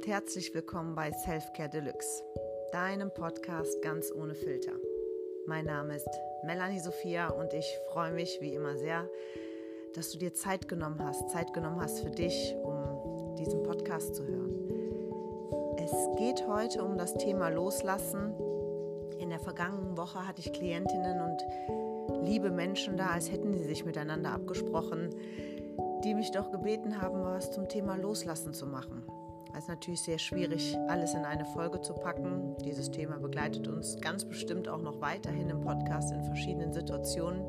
und herzlich willkommen bei Selfcare Deluxe, deinem Podcast ganz ohne Filter. Mein Name ist Melanie Sophia und ich freue mich wie immer sehr, dass du dir Zeit genommen hast, Zeit genommen hast für dich, um diesen Podcast zu hören. Es geht heute um das Thema Loslassen. In der vergangenen Woche hatte ich Klientinnen und liebe Menschen da, als hätten sie sich miteinander abgesprochen, die mich doch gebeten haben, was zum Thema Loslassen zu machen. Es ist natürlich sehr schwierig, alles in eine Folge zu packen. Dieses Thema begleitet uns ganz bestimmt auch noch weiterhin im Podcast in verschiedenen Situationen.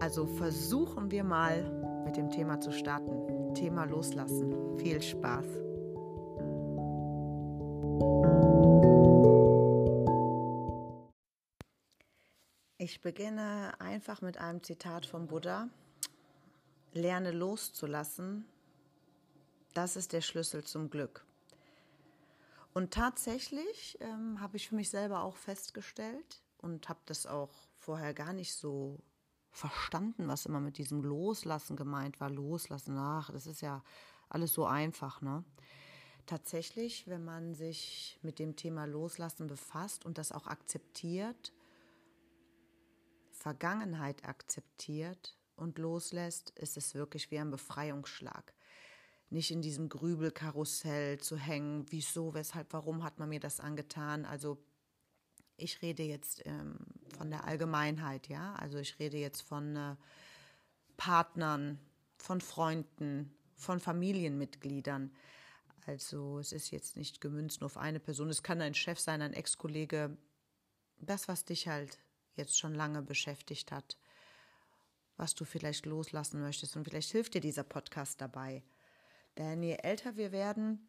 Also versuchen wir mal mit dem Thema zu starten. Thema Loslassen. Viel Spaß. Ich beginne einfach mit einem Zitat vom Buddha. Lerne loszulassen, das ist der Schlüssel zum Glück. Und tatsächlich ähm, habe ich für mich selber auch festgestellt und habe das auch vorher gar nicht so verstanden, was immer mit diesem Loslassen gemeint war. Loslassen, ach, das ist ja alles so einfach, ne? Tatsächlich, wenn man sich mit dem Thema Loslassen befasst und das auch akzeptiert, Vergangenheit akzeptiert und loslässt, ist es wirklich wie ein Befreiungsschlag nicht in diesem Grübelkarussell zu hängen, wieso, weshalb, warum hat man mir das angetan. Also ich rede jetzt ähm, von der Allgemeinheit, ja, also ich rede jetzt von äh, Partnern, von Freunden, von Familienmitgliedern. Also es ist jetzt nicht gemünzt nur auf eine Person, es kann ein Chef sein, ein Ex-Kollege, das, was dich halt jetzt schon lange beschäftigt hat, was du vielleicht loslassen möchtest. Und vielleicht hilft dir dieser Podcast dabei. Denn je älter wir werden,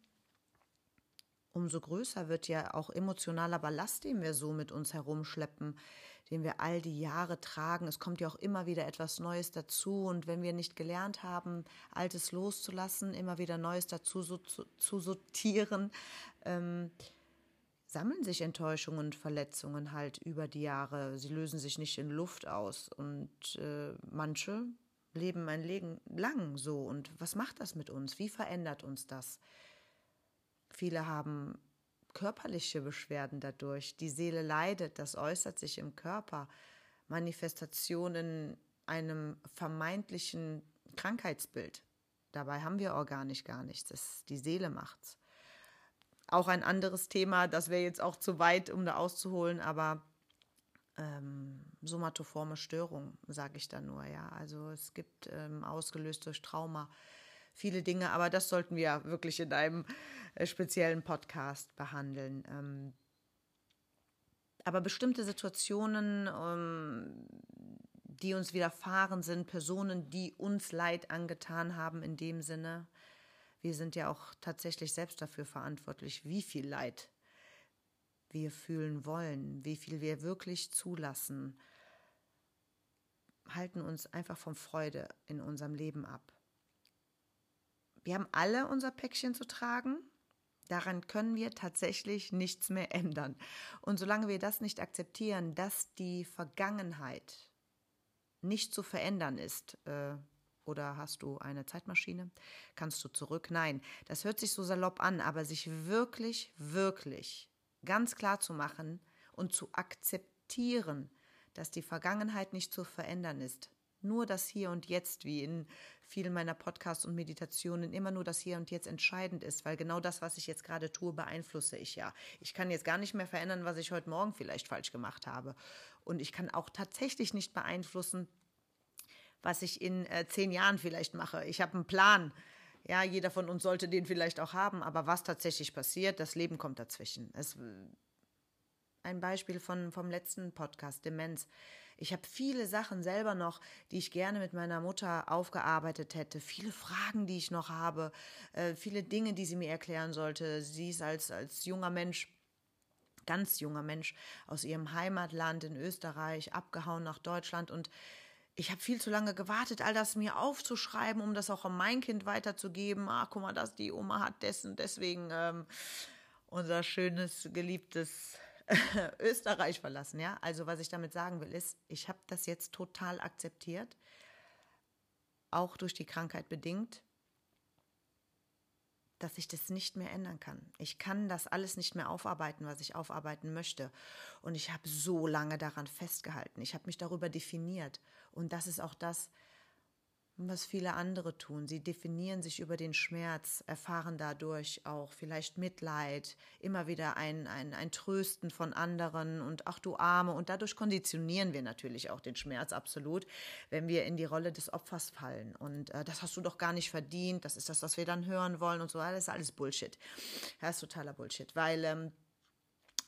umso größer wird ja auch emotionaler Ballast, den wir so mit uns herumschleppen, den wir all die Jahre tragen. Es kommt ja auch immer wieder etwas Neues dazu. Und wenn wir nicht gelernt haben, Altes loszulassen, immer wieder Neues dazu so, zu, zu, sortieren, ähm, sammeln sich Enttäuschungen und Verletzungen halt über die Jahre. Sie lösen sich nicht in Luft aus. Und äh, manche leben ein Leben lang so. Und was macht das mit uns? Wie verändert uns das? Viele haben körperliche Beschwerden dadurch. Die Seele leidet, das äußert sich im Körper. Manifestationen einem vermeintlichen Krankheitsbild. Dabei haben wir organisch gar nichts. Das, die Seele macht's. Auch ein anderes Thema, das wäre jetzt auch zu weit, um da auszuholen, aber ähm, somatoforme Störung, sage ich dann nur, ja. Also es gibt ähm, ausgelöst durch Trauma viele Dinge, aber das sollten wir wirklich in einem äh, speziellen Podcast behandeln. Ähm, aber bestimmte Situationen, ähm, die uns widerfahren sind, Personen, die uns Leid angetan haben in dem Sinne, wir sind ja auch tatsächlich selbst dafür verantwortlich, wie viel Leid wir fühlen wollen, wie viel wir wirklich zulassen, halten uns einfach von Freude in unserem Leben ab. Wir haben alle unser Päckchen zu tragen. Daran können wir tatsächlich nichts mehr ändern. Und solange wir das nicht akzeptieren, dass die Vergangenheit nicht zu verändern ist, äh, oder hast du eine Zeitmaschine? Kannst du zurück? Nein, das hört sich so salopp an, aber sich wirklich, wirklich ganz klar zu machen und zu akzeptieren, dass die Vergangenheit nicht zu verändern ist. Nur das Hier und Jetzt, wie in vielen meiner Podcasts und Meditationen, immer nur das Hier und Jetzt entscheidend ist, weil genau das, was ich jetzt gerade tue, beeinflusse ich ja. Ich kann jetzt gar nicht mehr verändern, was ich heute Morgen vielleicht falsch gemacht habe. Und ich kann auch tatsächlich nicht beeinflussen, was ich in äh, zehn Jahren vielleicht mache. Ich habe einen Plan. Ja, jeder von uns sollte den vielleicht auch haben, aber was tatsächlich passiert, das Leben kommt dazwischen. Es, ein Beispiel von, vom letzten Podcast, Demenz. Ich habe viele Sachen selber noch, die ich gerne mit meiner Mutter aufgearbeitet hätte. Viele Fragen, die ich noch habe. Äh, viele Dinge, die sie mir erklären sollte. Sie ist als, als junger Mensch ganz junger Mensch aus ihrem Heimatland in Österreich abgehauen nach Deutschland und ich habe viel zu lange gewartet, all das mir aufzuschreiben, um das auch an mein Kind weiterzugeben. Ah, guck mal, das die Oma hat dessen, deswegen ähm, unser schönes, geliebtes Österreich verlassen. Ja, also was ich damit sagen will, ist, ich habe das jetzt total akzeptiert, auch durch die Krankheit bedingt. dass ich das nicht mehr ändern kann. Ich kann das alles nicht mehr aufarbeiten, was ich aufarbeiten möchte. Und ich habe so lange daran festgehalten. Ich habe mich darüber definiert. Und das ist auch das, was viele andere tun. Sie definieren sich über den Schmerz, erfahren dadurch auch vielleicht Mitleid, immer wieder ein, ein, ein Trösten von anderen und ach du Arme. Und dadurch konditionieren wir natürlich auch den Schmerz absolut, wenn wir in die Rolle des Opfers fallen. Und äh, das hast du doch gar nicht verdient, das ist das, was wir dann hören wollen und so. Das ist alles Bullshit. Das ist totaler Bullshit, weil. Ähm,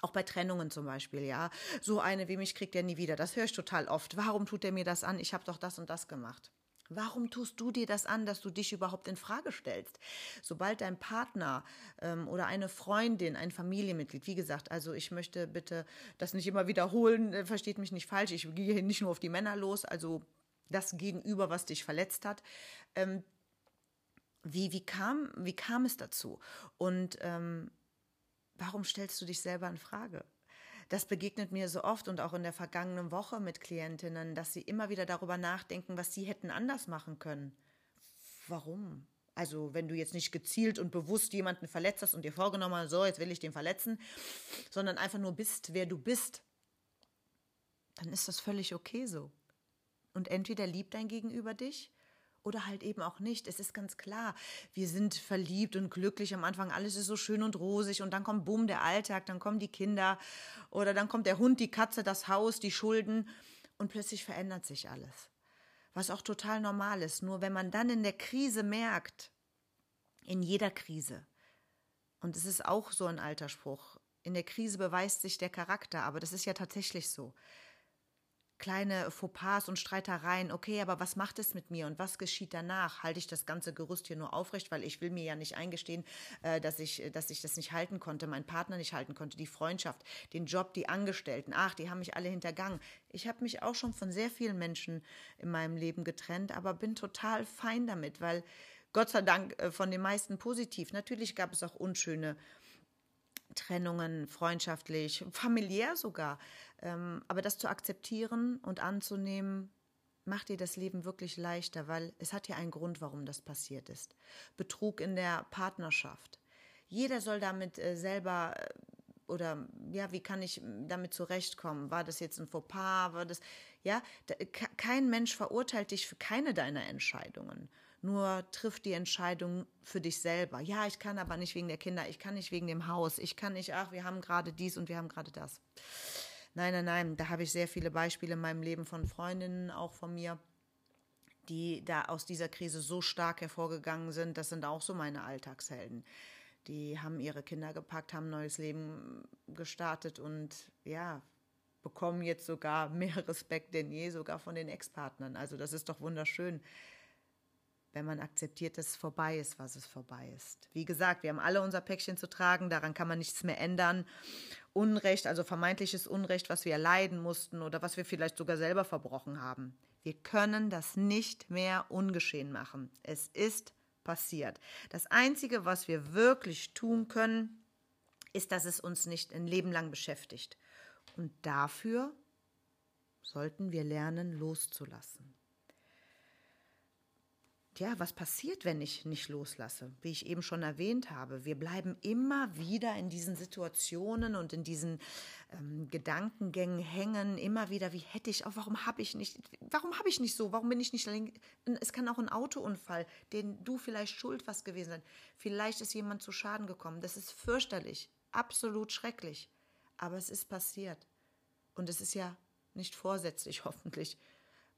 auch bei Trennungen zum Beispiel, ja. So eine wie mich kriegt er nie wieder. Das höre ich total oft. Warum tut er mir das an? Ich habe doch das und das gemacht. Warum tust du dir das an, dass du dich überhaupt in Frage stellst? Sobald dein Partner ähm, oder eine Freundin, ein Familienmitglied, wie gesagt, also ich möchte bitte das nicht immer wiederholen, äh, versteht mich nicht falsch, ich gehe hier nicht nur auf die Männer los, also das Gegenüber, was dich verletzt hat. Ähm, wie, wie, kam, wie kam es dazu? Und ähm, warum stellst du dich selber in Frage? Das begegnet mir so oft und auch in der vergangenen Woche mit Klientinnen, dass sie immer wieder darüber nachdenken, was sie hätten anders machen können. Warum? Also, wenn du jetzt nicht gezielt und bewusst jemanden verletzt hast und dir vorgenommen hast, so, jetzt will ich den verletzen, sondern einfach nur bist, wer du bist, dann ist das völlig okay so. Und entweder liebt dein Gegenüber dich oder halt eben auch nicht. Es ist ganz klar, wir sind verliebt und glücklich am Anfang, alles ist so schön und rosig und dann kommt bumm der Alltag, dann kommen die Kinder oder dann kommt der Hund, die Katze, das Haus, die Schulden und plötzlich verändert sich alles. Was auch total normal ist. Nur wenn man dann in der Krise merkt, in jeder Krise, und es ist auch so ein alter Spruch, in der Krise beweist sich der Charakter, aber das ist ja tatsächlich so kleine Fauxpas und Streitereien. Okay, aber was macht es mit mir und was geschieht danach? Halte ich das ganze Gerüst hier nur aufrecht, weil ich will mir ja nicht eingestehen, äh, dass ich, dass ich das nicht halten konnte, meinen Partner nicht halten konnte, die Freundschaft, den Job, die Angestellten. Ach, die haben mich alle hintergangen. Ich habe mich auch schon von sehr vielen Menschen in meinem Leben getrennt, aber bin total fein damit, weil Gott sei Dank äh, von den meisten positiv. Natürlich gab es auch unschöne Trennungen, freundschaftlich, familiär sogar. Ähm, aber das zu akzeptieren und anzunehmen, macht dir das Leben wirklich leichter, weil es hat ja einen Grund, warum das passiert ist. Betrug in der Partnerschaft. Jeder soll damit äh, selber äh, oder ja, wie kann ich damit zurechtkommen? War das jetzt ein Fauxpas? War das ja? Kein Mensch verurteilt dich für keine deiner Entscheidungen nur triff die Entscheidung für dich selber. Ja, ich kann aber nicht wegen der Kinder, ich kann nicht wegen dem Haus, ich kann nicht, ach, wir haben gerade dies und wir haben gerade das. Nein, nein, nein, da habe ich sehr viele Beispiele in meinem Leben von Freundinnen, auch von mir, die da aus dieser Krise so stark hervorgegangen sind. Das sind auch so meine Alltagshelden. Die haben ihre Kinder gepackt, haben ein neues Leben gestartet und ja, bekommen jetzt sogar mehr Respekt denn je, sogar von den Ex-Partnern. Also das ist doch wunderschön, wenn man akzeptiert, dass es vorbei ist, was es vorbei ist. Wie gesagt, wir haben alle unser Päckchen zu tragen, daran kann man nichts mehr ändern. Unrecht, also vermeintliches Unrecht, was wir erleiden mussten oder was wir vielleicht sogar selber verbrochen haben. Wir können das nicht mehr ungeschehen machen. Es ist passiert. Das Einzige, was wir wirklich tun können, ist, dass es uns nicht ein Leben lang beschäftigt. Und dafür sollten wir lernen, loszulassen ja, was passiert, wenn ich nicht loslasse? Wie ich eben schon erwähnt habe, wir bleiben immer wieder in diesen Situationen und in diesen ähm, Gedankengängen hängen, immer wieder, wie hätte ich auch, warum habe ich nicht, warum habe ich nicht so, warum bin ich nicht, es kann auch ein Autounfall, den du vielleicht schuld was gewesen sein, vielleicht ist jemand zu Schaden gekommen, das ist fürchterlich, absolut schrecklich, aber es ist passiert. Und es ist ja nicht vorsätzlich hoffentlich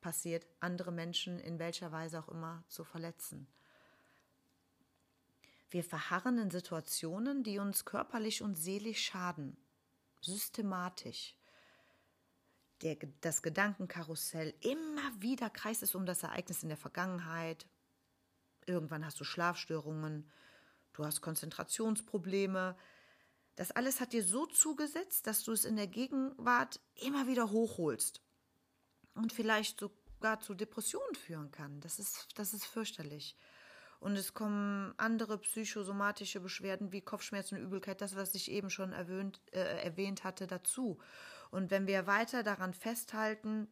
passiert, andere Menschen in welcher Weise auch immer zu verletzen. Wir verharren in Situationen, die uns körperlich und seelisch schaden, systematisch. Der, das Gedankenkarussell immer wieder kreist es um das Ereignis in der Vergangenheit. Irgendwann hast du Schlafstörungen, du hast Konzentrationsprobleme. Das alles hat dir so zugesetzt, dass du es in der Gegenwart immer wieder hochholst und vielleicht sogar zu Depressionen führen kann. Das ist, das ist fürchterlich. Und es kommen andere psychosomatische Beschwerden wie Kopfschmerzen Übelkeit, das, was ich eben schon erwähnt, äh, erwähnt hatte, dazu. Und wenn wir weiter daran festhalten,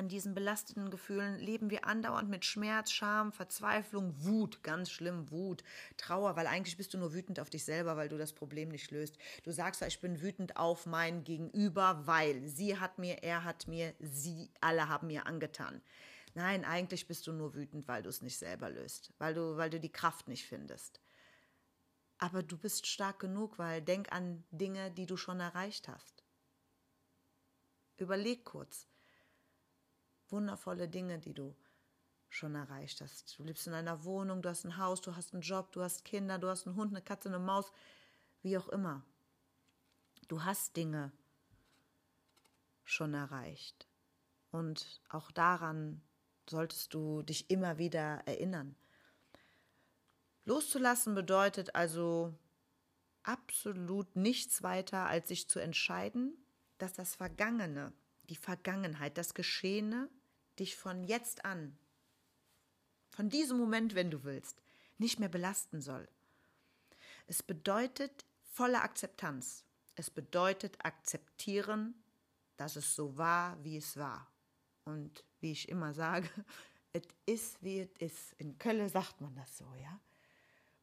an diesen belasteten Gefühlen leben wir andauernd mit Schmerz, Scham, Verzweiflung, Wut, ganz schlimm, Wut, Trauer, weil eigentlich bist du nur wütend auf dich selber, weil du das Problem nicht löst. Du sagst, ich bin wütend auf mein Gegenüber, weil sie hat mir, er hat mir, sie alle haben mir angetan. Nein, eigentlich bist du nur wütend, weil du es nicht selber löst, weil du, weil du die Kraft nicht findest. Aber du bist stark genug, weil denk an Dinge, die du schon erreicht hast. Überleg kurz, wundervolle Dinge, die du schon erreicht hast. Du lebst in einer Wohnung, du hast ein Haus, du hast einen Job, du hast Kinder, du hast einen Hund, eine Katze, eine Maus, wie auch immer. Du hast Dinge schon erreicht. Und auch daran solltest du dich immer wieder erinnern. Loszulassen bedeutet also absolut nichts weiter, als sich zu entscheiden, dass das Vergangene, die Vergangenheit, das Geschehene dich von jetzt an, von diesem Moment, wenn du willst, nicht mehr belasten soll. Es bedeutet volle Akzeptanz. Es bedeutet akzeptieren, dass es so war, wie es war. Und wie ich immer sage, es ist, wie es ist. In Köln sagt man das so, ja.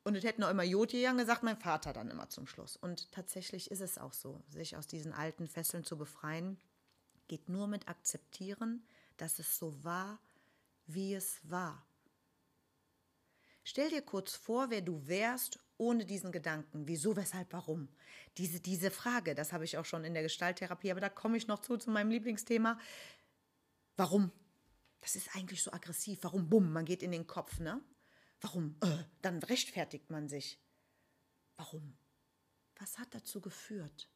Und es hätten auch immer Jodjäger gesagt, mein Vater dann immer zum Schluss. Und tatsächlich ist es auch so, sich aus diesen alten Fesseln zu befreien, geht nur mit akzeptieren, dass es so war, wie es war. Stell dir kurz vor, wer du wärst ohne diesen Gedanken. Wieso, weshalb, warum? Diese, diese Frage, das habe ich auch schon in der Gestalttherapie, aber da komme ich noch zu, zu meinem Lieblingsthema. Warum? Das ist eigentlich so aggressiv. Warum? Bumm, man geht in den Kopf, ne? Warum? Äh, dann rechtfertigt man sich. Warum? Was hat dazu geführt?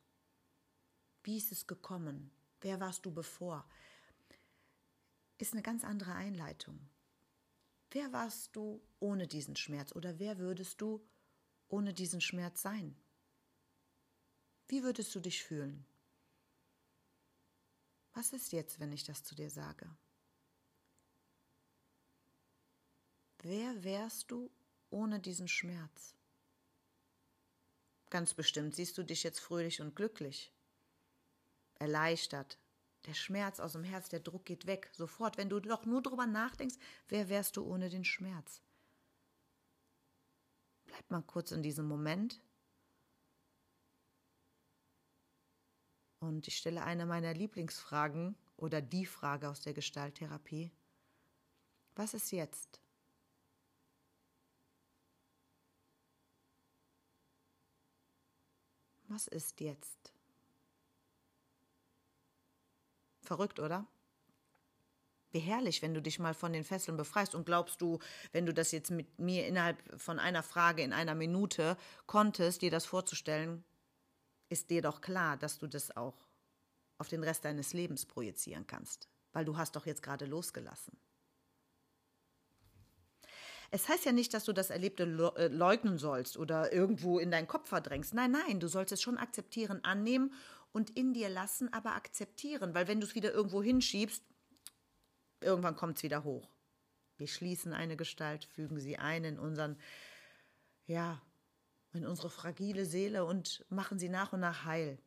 Wie ist es gekommen? Wer warst du bevor? Ist eine ganz andere Einleitung. Wer warst du ohne diesen Schmerz oder wer würdest du ohne diesen Schmerz sein? Wie würdest du dich fühlen? Was ist jetzt, wenn ich das zu dir sage? Wer wärst du ohne diesen Schmerz? Ganz bestimmt siehst du dich jetzt fröhlich und glücklich, erleichtert, der Schmerz aus dem Herz, der Druck geht weg, sofort. Wenn du doch nur drüber nachdenkst, wer wärst du ohne den Schmerz? Bleib mal kurz in diesem Moment. Und ich stelle eine meiner Lieblingsfragen oder die Frage aus der Gestalttherapie. Was ist jetzt? Was ist jetzt? Verrückt, oder? Wie herrlich, wenn du dich mal von den Fesseln befreist und glaubst du, wenn du das jetzt mit mir innerhalb von einer Frage in einer Minute konntest, dir das vorzustellen, ist dir doch klar, dass du das auch auf den Rest deines Lebens projizieren kannst, weil du hast doch jetzt gerade losgelassen. Es heißt ja nicht, dass du das Erlebte äh, leugnen sollst oder irgendwo in deinen Kopf verdrängst. Nein, nein, du sollst es schon akzeptieren, annehmen und in dir lassen, aber akzeptieren, weil wenn du es wieder irgendwo hinschiebst, irgendwann kommt es wieder hoch. Wir schließen eine Gestalt, fügen sie ein in unseren, ja, in unsere fragile Seele und machen sie nach und nach heil.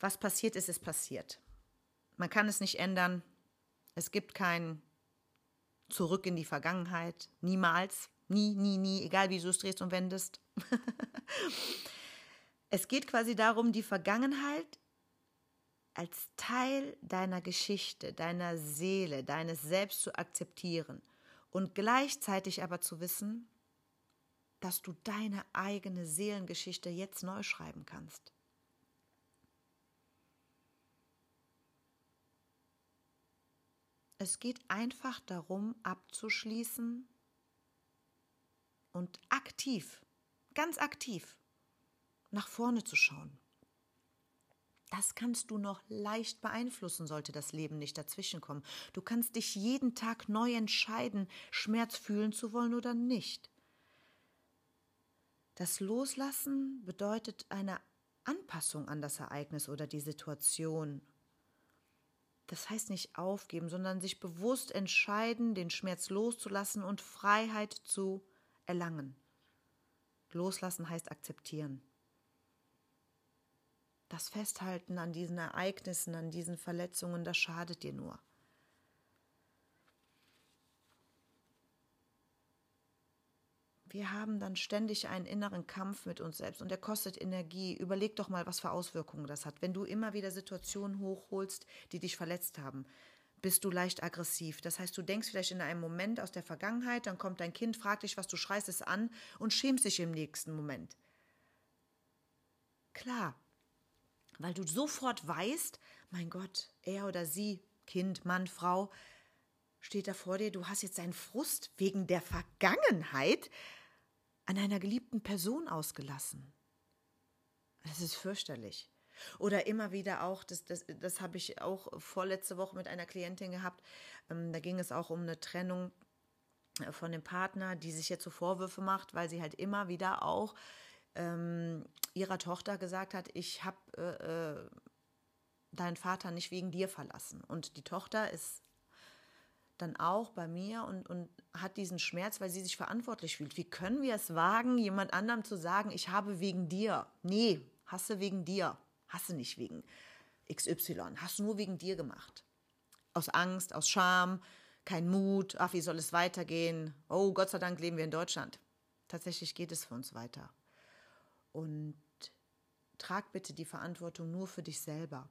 Was passiert ist, ist passiert. Man kann es nicht ändern. Es gibt kein Zurück in die Vergangenheit. Niemals. Nie, nie, nie. Egal wie du es drehst und wendest. Es geht quasi darum, die Vergangenheit als Teil deiner Geschichte, deiner Seele, deines Selbst zu akzeptieren und gleichzeitig aber zu wissen, dass du deine eigene Seelengeschichte jetzt neu schreiben kannst. Es geht einfach darum, abzuschließen und aktiv, ganz aktiv nach vorne zu schauen. Das kannst du noch leicht beeinflussen, sollte das Leben nicht dazwischenkommen. Du kannst dich jeden Tag neu entscheiden, Schmerz fühlen zu wollen oder nicht. Das Loslassen bedeutet eine Anpassung an das Ereignis oder die Situation. Das heißt nicht aufgeben, sondern sich bewusst entscheiden, den Schmerz loszulassen und Freiheit zu erlangen. Loslassen heißt akzeptieren. Das Festhalten an diesen Ereignissen, an diesen Verletzungen, das schadet dir nur. Wir haben dann ständig einen inneren Kampf mit uns selbst und der kostet Energie. Überleg doch mal, was für Auswirkungen das hat. Wenn du immer wieder Situationen hochholst, die dich verletzt haben, bist du leicht aggressiv. Das heißt, du denkst vielleicht in einem Moment aus der Vergangenheit, dann kommt dein Kind, fragt dich, was du schreist es an und schämst dich im nächsten Moment. Klar, weil du sofort weißt, mein Gott, er oder sie, Kind, Mann, Frau, steht da vor dir, du hast jetzt deinen Frust wegen der Vergangenheit an einer geliebten Person ausgelassen. Das ist fürchterlich. Oder immer wieder auch, das, das, das habe ich auch vorletzte Woche mit einer Klientin gehabt, ähm, da ging es auch um eine Trennung äh, von dem Partner, die sich jetzt so Vorwürfe macht, weil sie halt immer wieder auch ähm, ihrer Tochter gesagt hat, ich habe äh, äh, deinen Vater nicht wegen dir verlassen. Und die Tochter ist dann auch bei mir und, und hat diesen Schmerz, weil sie sich verantwortlich fühlt. Wie können wir es wagen, jemand anderem zu sagen, ich habe wegen dir? Nee, hasse wegen dir. Hasse nicht wegen XY. Hast du nur wegen dir gemacht. Aus Angst, aus Scham, kein Mut. Ach, wie soll es weitergehen? Oh, Gott sei Dank leben wir in Deutschland. Tatsächlich geht es für uns weiter. Und trag bitte die Verantwortung nur für dich selber.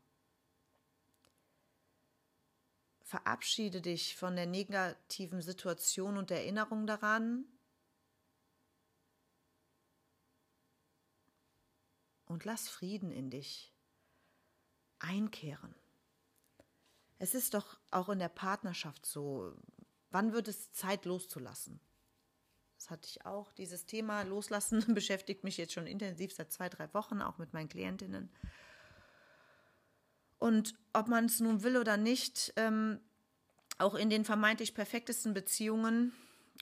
Verabschiede dich von der negativen Situation und der Erinnerung daran. Und lass Frieden in dich einkehren. Es ist doch auch in der Partnerschaft so. Wann wird es Zeit loszulassen? Das hatte ich auch. Dieses Thema Loslassen beschäftigt mich jetzt schon intensiv seit zwei, drei Wochen, auch mit meinen Klientinnen. Und ob man es nun will oder nicht, ähm, auch in den vermeintlich perfektesten Beziehungen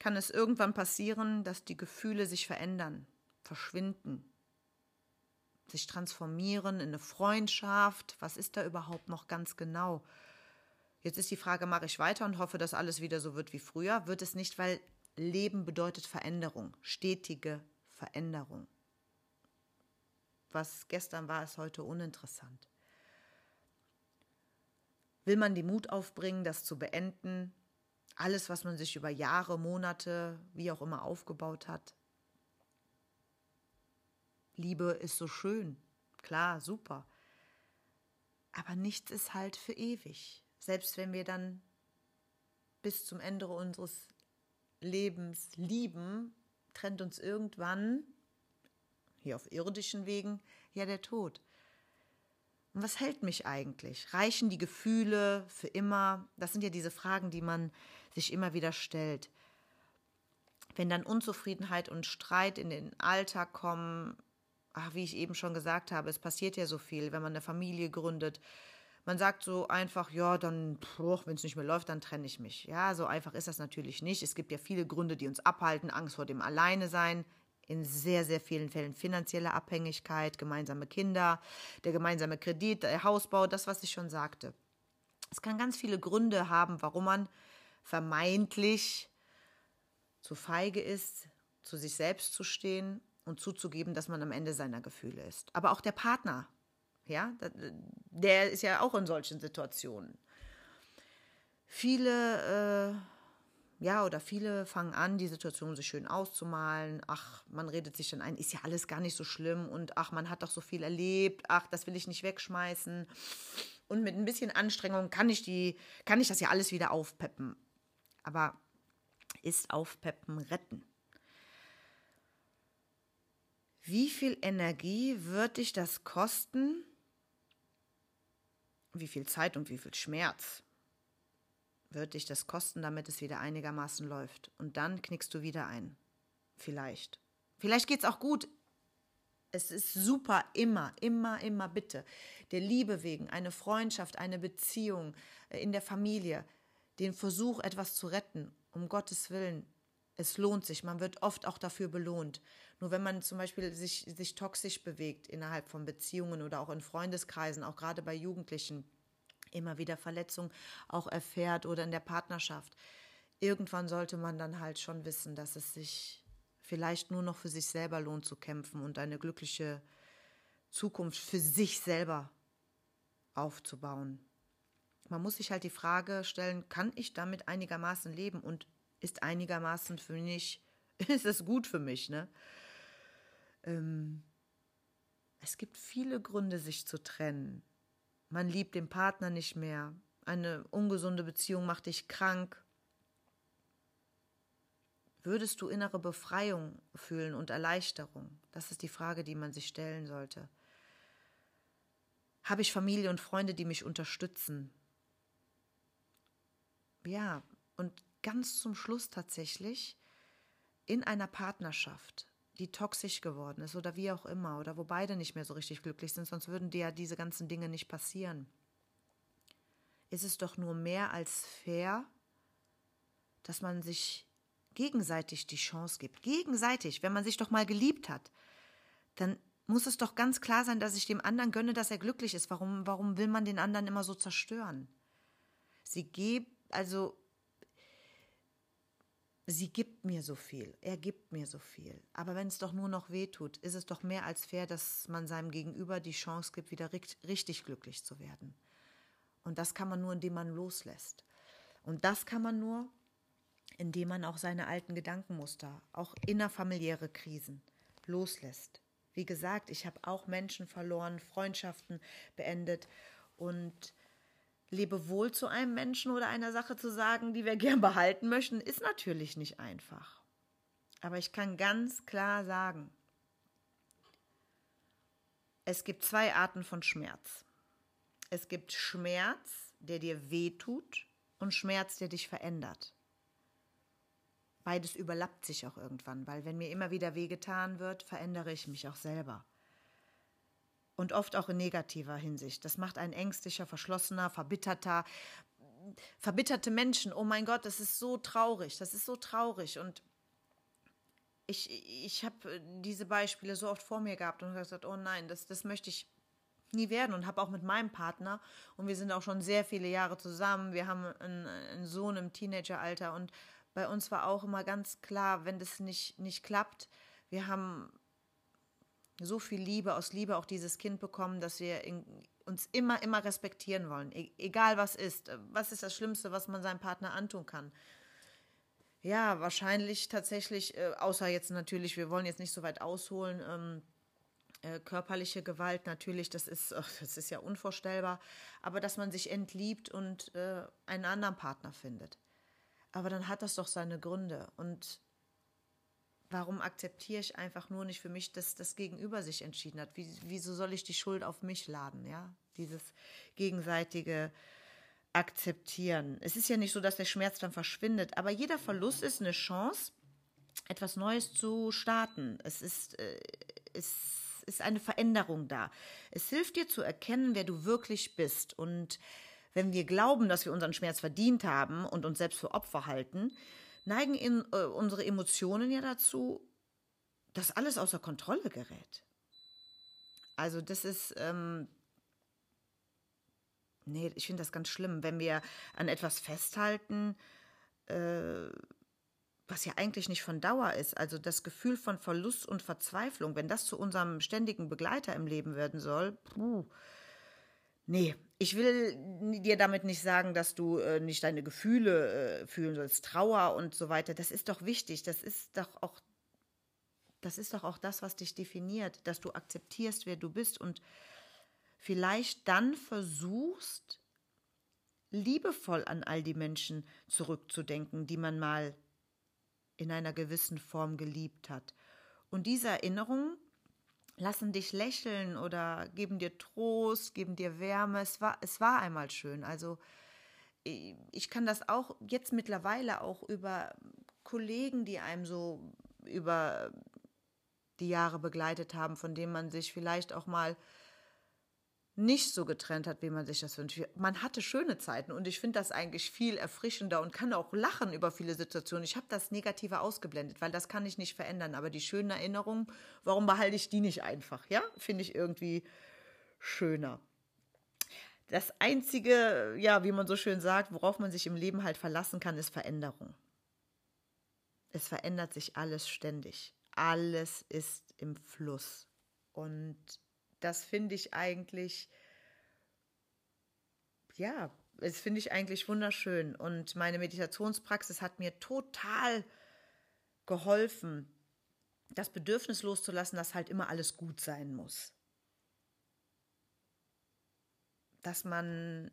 kann es irgendwann passieren, dass die Gefühle sich verändern, verschwinden, sich transformieren in eine Freundschaft. Was ist da überhaupt noch ganz genau? Jetzt ist die Frage, mache ich weiter und hoffe, dass alles wieder so wird wie früher? Wird es nicht, weil Leben bedeutet Veränderung, stetige Veränderung. Was gestern war, ist heute uninteressant. Will man den Mut aufbringen, das zu beenden? Alles, was man sich über Jahre, Monate, wie auch immer aufgebaut hat. Liebe ist so schön, klar, super. Aber nichts ist halt für ewig. Selbst wenn wir dann bis zum Ende unseres Lebens lieben, trennt uns irgendwann, hier auf irdischen Wegen, ja der Tod. Und was hält mich eigentlich? Reichen die Gefühle für immer? Das sind ja diese Fragen, die man sich immer wieder stellt. Wenn dann Unzufriedenheit und Streit in den Alltag kommen, ach, wie ich eben schon gesagt habe, es passiert ja so viel, wenn man eine Familie gründet, man sagt so einfach, ja, dann, wenn es nicht mehr läuft, dann trenne ich mich. Ja, so einfach ist das natürlich nicht. Es gibt ja viele Gründe, die uns abhalten, Angst vor dem Alleine-Sein, in sehr, sehr vielen Fällen finanzielle Abhängigkeit, gemeinsame Kinder, der gemeinsame Kredit, der Hausbau, das, was ich schon sagte. Es kann ganz viele Gründe haben, warum man vermeintlich zu feige ist, zu sich selbst zu stehen und zuzugeben, dass man am Ende seiner Gefühle ist. Aber auch der Partner ja, der ist ja auch in solchen Situationen. Viele, äh, ja, oder viele fangen an, die Situation sich schön auszumalen. Ach, man redet sich dann ein, ist ja alles gar nicht so schlimm und ach, man hat doch so viel erlebt. Ach, das will ich nicht wegschmeißen. Und mit ein bisschen Anstrengung kann ich die, kann ich das ja alles wieder aufpeppen. Aber ist Aufpeppen retten? Wie viel Energie wird dich das kosten, wie viel Zeit und wie viel Schmerz wird dich das kosten, damit es wieder einigermaßen läuft. Und dann knickst du wieder ein. Vielleicht. Vielleicht geht es auch gut. Es ist super, immer, immer, immer bitte. Der Liebe wegen, eine Freundschaft, eine Beziehung äh, in der Familie, den Versuch, etwas zu retten, um Gottes Willen. Es lohnt sich. Man wird oft auch dafür belohnt. Nur wenn man zum Beispiel sich, sich toxisch bewegt innerhalb von Beziehungen oder auch in Freundeskreisen, auch gerade bei Jugendlichen, immer wieder Verletzungen auch erfährt oder in der Partnerschaft, irgendwann sollte man dann halt schon wissen, dass es sich vielleicht nur noch für sich selber lohnt zu kämpfen und eine glückliche Zukunft für sich selber aufzubauen. Man muss sich halt die Frage stellen, kann ich damit einigermaßen leben und ist einigermaßen für mich, ist es gut für mich, ne? Ähm, es gibt viele Gründe, sich zu trennen. Man liebt den Partner nicht mehr. Eine ungesunde Beziehung macht dich krank. Würdest du innere Befreiung fühlen und Erleichterung? Das ist die Frage, die man sich stellen sollte. Habe ich Familie und Freunde, die mich unterstützen? Ja, und ganz zum Schluss tatsächlich in einer Partnerschaft, die toxisch geworden ist oder wie auch immer, oder wo beide nicht mehr so richtig glücklich sind, sonst würden dir ja diese ganzen Dinge nicht passieren. Ist es doch nur mehr als fair, dass man sich gegenseitig die Chance gibt. Gegenseitig, wenn man sich doch mal geliebt hat, dann muss es doch ganz klar sein, dass ich dem anderen gönne, dass er glücklich ist. Warum, warum will man den anderen immer so zerstören? Sie gibt, also sie gibt mir so viel, er gibt mir so viel. Aber wenn es doch nur noch weh tut, ist es doch mehr als fair, dass man seinem Gegenüber die Chance gibt, wieder richtig glücklich zu werden. Und das kann man nur, indem man loslässt. Und das kann man nur, indem man auch seine alten Gedankenmuster, auch innerfamiliäre Krisen loslässt. Wie gesagt, ich habe auch Menschen verloren, Freundschaften beendet und Lebewohl zu einem Menschen oder einer Sache zu sagen, die wir gern behalten möchten, ist natürlich nicht einfach. Aber ich kann ganz klar sagen, es gibt zwei Arten von Schmerz. Es gibt Schmerz, der dir wehtut und Schmerz, der dich verändert. Beides überlappt sich auch irgendwann, weil wenn mir immer wieder wehgetan wird, verändere ich mich auch selber und oft auch in negativer Hinsicht. Das macht einen ängstlicher, verschlossener, verbitterter, verbitterte Menschen. Oh mein Gott, das ist so traurig, das ist so traurig. Und ich, ich habe diese Beispiele so oft vor mir gehabt und gesagt, oh nein, das, das möchte ich nie werden und habe auch mit meinem Partner und wir sind auch schon sehr viele Jahre zusammen. Wir haben einen, einen Sohn im Teenageralter und bei uns war auch immer ganz klar, wenn das nicht, nicht klappt, wir haben so viel Liebe, aus Liebe auch dieses Kind bekommen, dass wir in, uns immer, immer respektieren wollen. E egal was ist. Was ist das Schlimmste, was man seinem Partner antun kann? Ja, wahrscheinlich tatsächlich, äh, außer jetzt natürlich, wir wollen jetzt nicht so weit ausholen, ähm, äh, körperliche Gewalt natürlich, das ist, ach, das ist ja unvorstellbar, aber dass man sich entliebt und äh, einen anderen Partner findet. Aber dann hat das doch seine Gründe und warum akzeptiere ich einfach nur nicht für mich, dass das Gegenüber sich entschieden hat? Wie, wieso soll ich die Schuld auf mich laden? Ja, dieses gegenseitige Akzeptieren. Es ist ja nicht so, dass der Schmerz dann verschwindet, aber jeder Verlust ist eine Chance, etwas Neues zu starten. Es ist, äh, es ist eine Veränderung da. Es hilft dir zu erkennen, wer du wirklich bist. Und wenn wir glauben, dass wir unseren Schmerz verdient haben und uns selbst für Opfer halten, neigen in, äh, unsere Emotionen ja dazu, dass alles außer Kontrolle gerät. Also das ist, ähm, nee, ich finde das ganz schlimm, wenn wir an etwas festhalten, äh, was ja eigentlich nicht von Dauer ist. Also das Gefühl von Verlust und Verzweiflung, wenn das zu unserem ständigen Begleiter im Leben werden soll, puh, Nee, ich will dir damit nicht sagen, dass du äh, nicht deine Gefühle äh, fühlen sollst, Trauer und so weiter. Das ist doch wichtig. Das ist doch auch, das ist doch auch das, was dich definiert, dass du akzeptierst, wer du bist und vielleicht dann versuchst, liebevoll an all die Menschen zurückzudenken, die man mal in einer gewissen Form geliebt hat. Und diese Erinnerung lassen dich lächeln oder geben dir Trost, geben dir Wärme. Es war, es war einmal schön. Also ich kann das auch jetzt mittlerweile auch über Kollegen, die einem so über die Jahre begleitet haben, von denen man sich vielleicht auch mal nicht so getrennt hat, wie man sich das wünscht. Man hatte schöne Zeiten und ich finde das eigentlich viel erfrischender und kann auch lachen über viele Situationen. Ich habe das Negative ausgeblendet, weil das kann ich nicht verändern. Aber die schönen Erinnerungen, warum behalte ich die nicht einfach? Ja, finde ich irgendwie schöner. Das einzige, ja, wie man so schön sagt, worauf man sich im Leben halt verlassen kann, ist Veränderung. Es verändert sich alles ständig. Alles ist im Fluss. Und das finde ich eigentlich, ja, das finde ich eigentlich wunderschön. Und meine Meditationspraxis hat mir total geholfen, das Bedürfnis loszulassen, dass halt immer alles gut sein muss. Dass man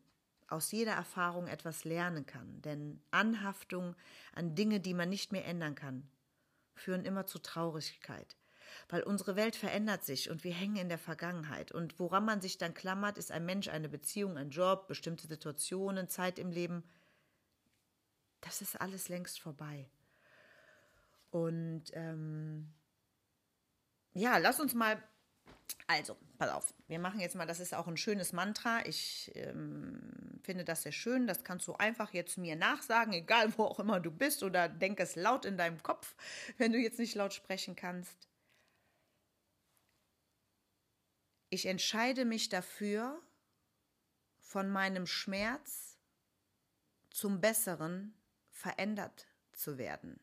aus jeder Erfahrung etwas lernen kann. Denn Anhaftung an Dinge, die man nicht mehr ändern kann, führen immer zu Traurigkeit. Weil unsere Welt verändert sich und wir hängen in der Vergangenheit. Und woran man sich dann klammert, ist ein Mensch, eine Beziehung, ein Job, bestimmte Situationen, Zeit im Leben. Das ist alles längst vorbei. Und ähm, ja, lass uns mal also, pass auf, wir machen jetzt mal, das ist auch ein schönes Mantra. Ich ähm, finde das sehr schön. Das kannst du einfach jetzt mir nachsagen, egal wo auch immer du bist, oder denk es laut in deinem Kopf, wenn du jetzt nicht laut sprechen kannst. Ich entscheide mich dafür, von meinem Schmerz zum Besseren verändert zu werden.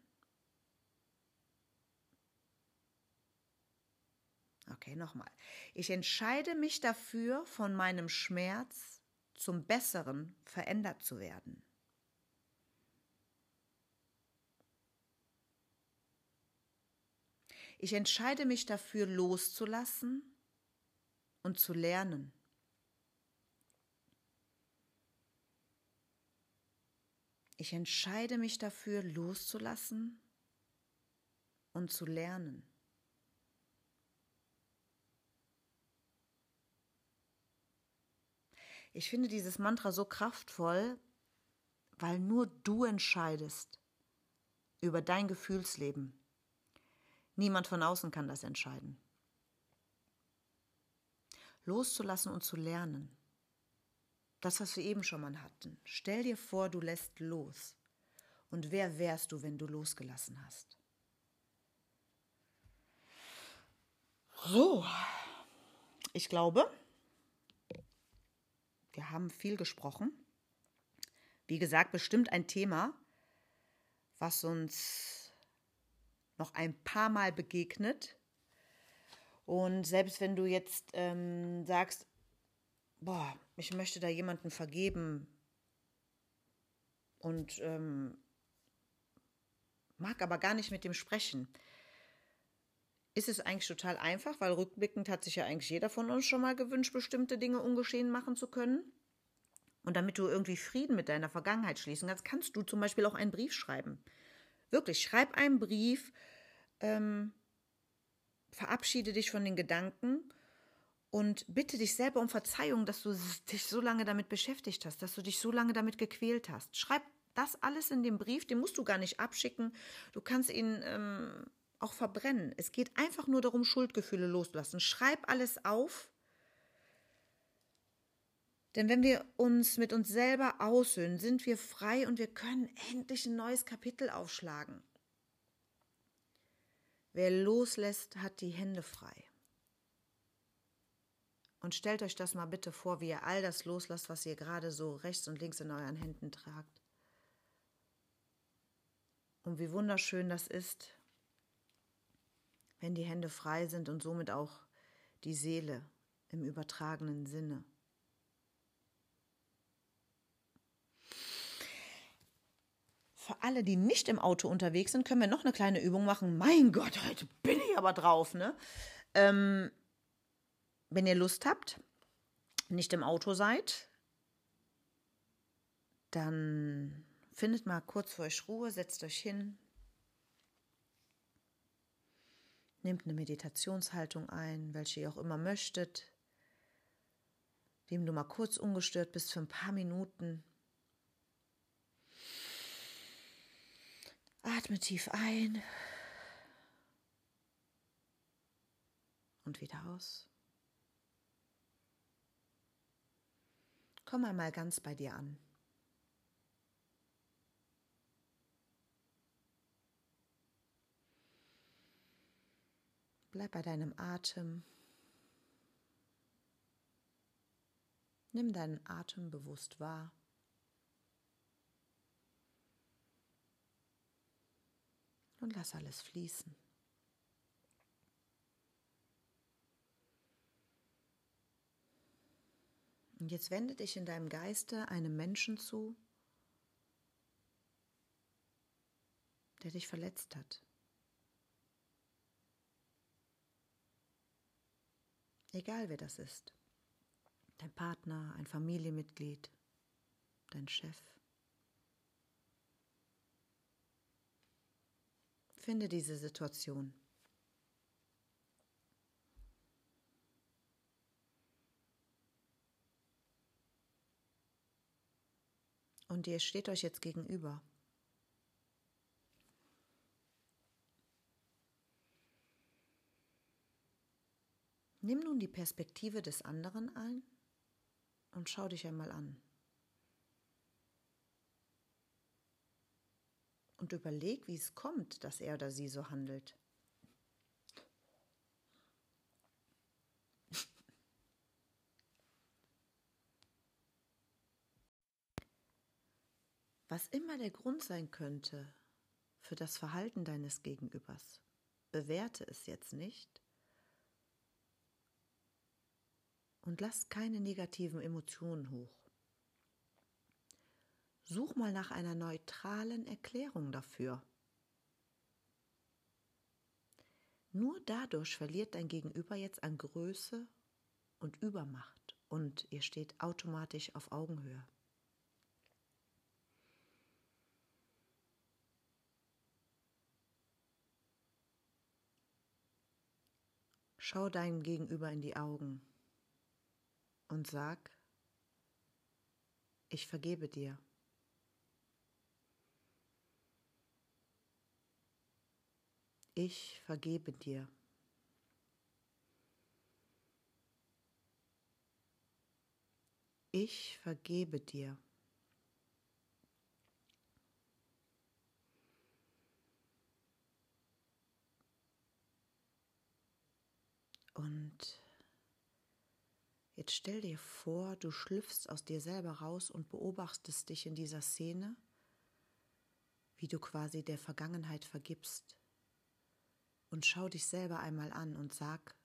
Okay, nochmal. Ich entscheide mich dafür, von meinem Schmerz zum Besseren verändert zu werden. Ich entscheide mich dafür, loszulassen und zu lernen. Ich entscheide mich dafür, loszulassen und zu lernen. Ich finde dieses Mantra so kraftvoll, weil nur du entscheidest über dein Gefühlsleben. Niemand von außen kann das entscheiden. Loszulassen und zu lernen. Das, was wir eben schon mal hatten. Stell dir vor, du lässt los. Und wer wärst du, wenn du losgelassen hast? So, ich glaube, wir haben viel gesprochen. Wie gesagt, bestimmt ein Thema, was uns noch ein paar Mal begegnet. Und selbst wenn du jetzt ähm, sagst, boah, ich möchte da jemanden vergeben und ähm, mag aber gar nicht mit dem sprechen, ist es eigentlich total einfach, weil rückblickend hat sich ja eigentlich jeder von uns schon mal gewünscht, bestimmte Dinge ungeschehen machen zu können. Und damit du irgendwie Frieden mit deiner Vergangenheit schließen kannst, kannst du zum Beispiel auch einen Brief schreiben. Wirklich, schreib einen Brief, ähm, verabschiede dich von den Gedanken und bitte dich selber um Verzeihung, dass du dich so lange damit beschäftigt hast, dass du dich so lange damit gequält hast. Schreib das alles in dem Brief, den musst du gar nicht abschicken. Du kannst ihn ähm, auch verbrennen. Es geht einfach nur darum, Schuldgefühle loszulassen. Schreib alles auf. Denn wenn wir uns mit uns selber aussöhnen, sind wir frei und wir können endlich ein neues Kapitel aufschlagen. Wer loslässt, hat die Hände frei. Und stellt euch das mal bitte vor, wie ihr all das loslasst, was ihr gerade so rechts und links in euren Händen tragt. Und wie wunderschön das ist, wenn die Hände frei sind und somit auch die Seele im übertragenen Sinne. Für alle, die nicht im Auto unterwegs sind, können wir noch eine kleine Übung machen. Mein Gott, heute bin ich aber drauf, ne? Ähm, wenn ihr Lust habt, nicht im Auto seid, dann findet mal kurz für euch Ruhe, setzt euch hin, Nehmt eine Meditationshaltung ein, welche ihr auch immer möchtet, dem du mal kurz ungestört bist für ein paar Minuten. Atme tief ein und wieder aus. Komm einmal ganz bei dir an. Bleib bei deinem Atem. Nimm deinen Atem bewusst wahr. Und lass alles fließen. Und jetzt wende dich in deinem Geiste einem Menschen zu, der dich verletzt hat. Egal wer das ist. Dein Partner, ein Familienmitglied, dein Chef. Finde diese Situation. Und ihr steht euch jetzt gegenüber. Nimm nun die Perspektive des anderen ein und schau dich einmal an. Und überleg, wie es kommt, dass er oder sie so handelt. Was immer der Grund sein könnte für das Verhalten deines Gegenübers, bewerte es jetzt nicht und lass keine negativen Emotionen hoch. Such mal nach einer neutralen Erklärung dafür. Nur dadurch verliert dein Gegenüber jetzt an Größe und Übermacht und ihr steht automatisch auf Augenhöhe. Schau deinem Gegenüber in die Augen und sag, ich vergebe dir. Ich vergebe dir. Ich vergebe dir. Und Jetzt stell dir vor, du schlüpfst aus dir selber raus und beobachtest dich in dieser Szene, wie du quasi der Vergangenheit vergibst. Und schau dich selber einmal an und sag,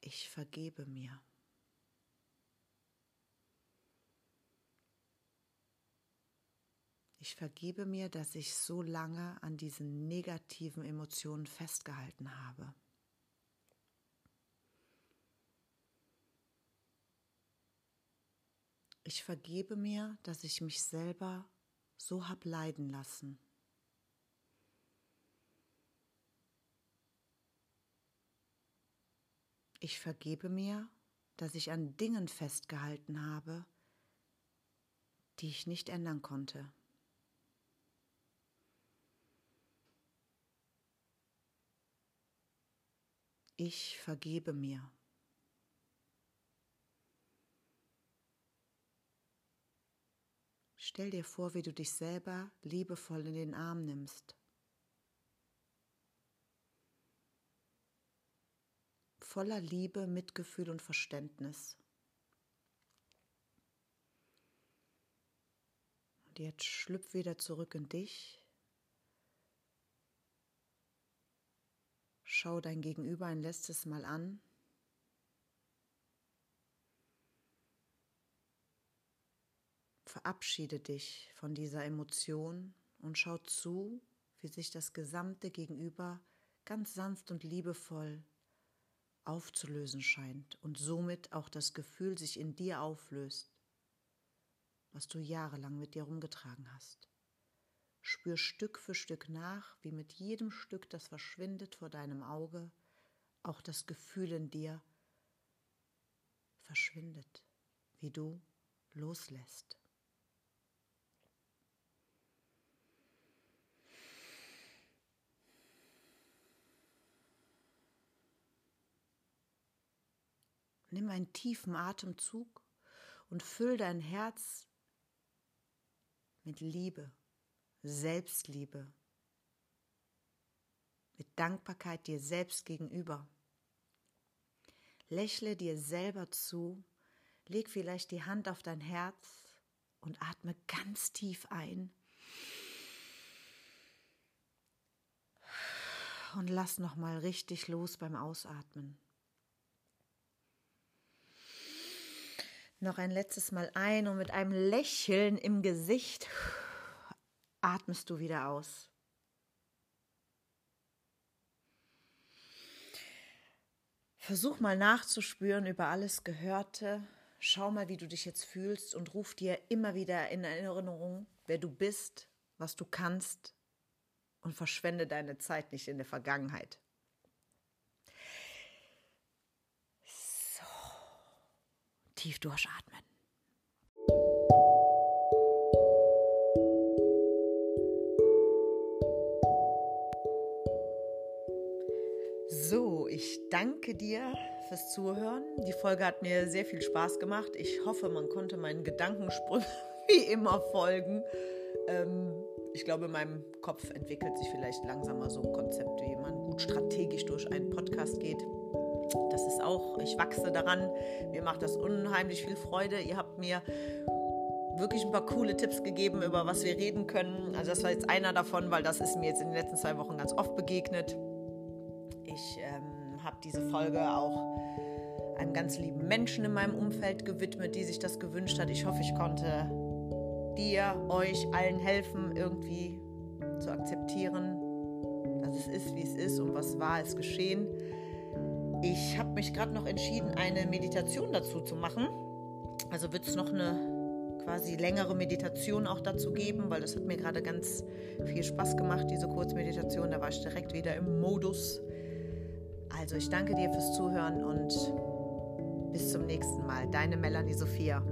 ich vergebe mir. Ich vergebe mir, dass ich so lange an diesen negativen Emotionen festgehalten habe. Ich vergebe mir, dass ich mich selber so hab leiden lassen. Ich vergebe mir, dass ich an Dingen festgehalten habe, die ich nicht ändern konnte. Ich vergebe mir. Stell dir vor, wie du dich selber liebevoll in den Arm nimmst. Voller Liebe, Mitgefühl und Verständnis. Und jetzt schlüpf wieder zurück in dich. Schau dein Gegenüber ein letztes Mal an. Verabschiede dich von dieser Emotion und schau zu, wie sich das gesamte Gegenüber ganz sanft und liebevoll aufzulösen scheint und somit auch das Gefühl sich in dir auflöst, was du jahrelang mit dir rumgetragen hast. Spür Stück für Stück nach, wie mit jedem Stück, das verschwindet vor deinem Auge, auch das Gefühl in dir verschwindet, wie du loslässt. Nimm einen tiefen Atemzug und füll dein Herz mit Liebe, Selbstliebe, mit Dankbarkeit dir selbst gegenüber. Lächle dir selber zu, leg vielleicht die Hand auf dein Herz und atme ganz tief ein. Und lass noch mal richtig los beim Ausatmen. Noch ein letztes Mal ein und mit einem Lächeln im Gesicht atmest du wieder aus. Versuch mal nachzuspüren über alles Gehörte. Schau mal, wie du dich jetzt fühlst und ruf dir immer wieder in Erinnerung, wer du bist, was du kannst und verschwende deine Zeit nicht in der Vergangenheit. Tief durchatmen. So, ich danke dir fürs Zuhören. Die Folge hat mir sehr viel Spaß gemacht. Ich hoffe, man konnte meinen Gedankensprüngen wie immer folgen. Ähm, ich glaube, in meinem Kopf entwickelt sich vielleicht langsam mal so ein Konzept, wie man gut strategisch durch einen Podcast geht. Das ist auch, ich wachse daran. Mir macht das unheimlich viel Freude. Ihr habt mir wirklich ein paar coole Tipps gegeben, über was wir reden können. Also das war jetzt einer davon, weil das ist mir jetzt in den letzten zwei Wochen ganz oft begegnet. Ich ähm, habe diese Folge auch einem ganz lieben Menschen in meinem Umfeld gewidmet, die sich das gewünscht hat. Ich hoffe, ich konnte dir, euch allen helfen, irgendwie zu akzeptieren, dass es ist, wie es ist und was war, ist geschehen. Ich habe mich gerade noch entschieden, eine Meditation dazu zu machen. Also wird es noch eine quasi längere Meditation auch dazu geben, weil das hat mir gerade ganz viel Spaß gemacht, diese Kurzmeditation. Da war ich direkt wieder im Modus. Also ich danke dir fürs Zuhören und bis zum nächsten Mal. Deine Melanie Sophia.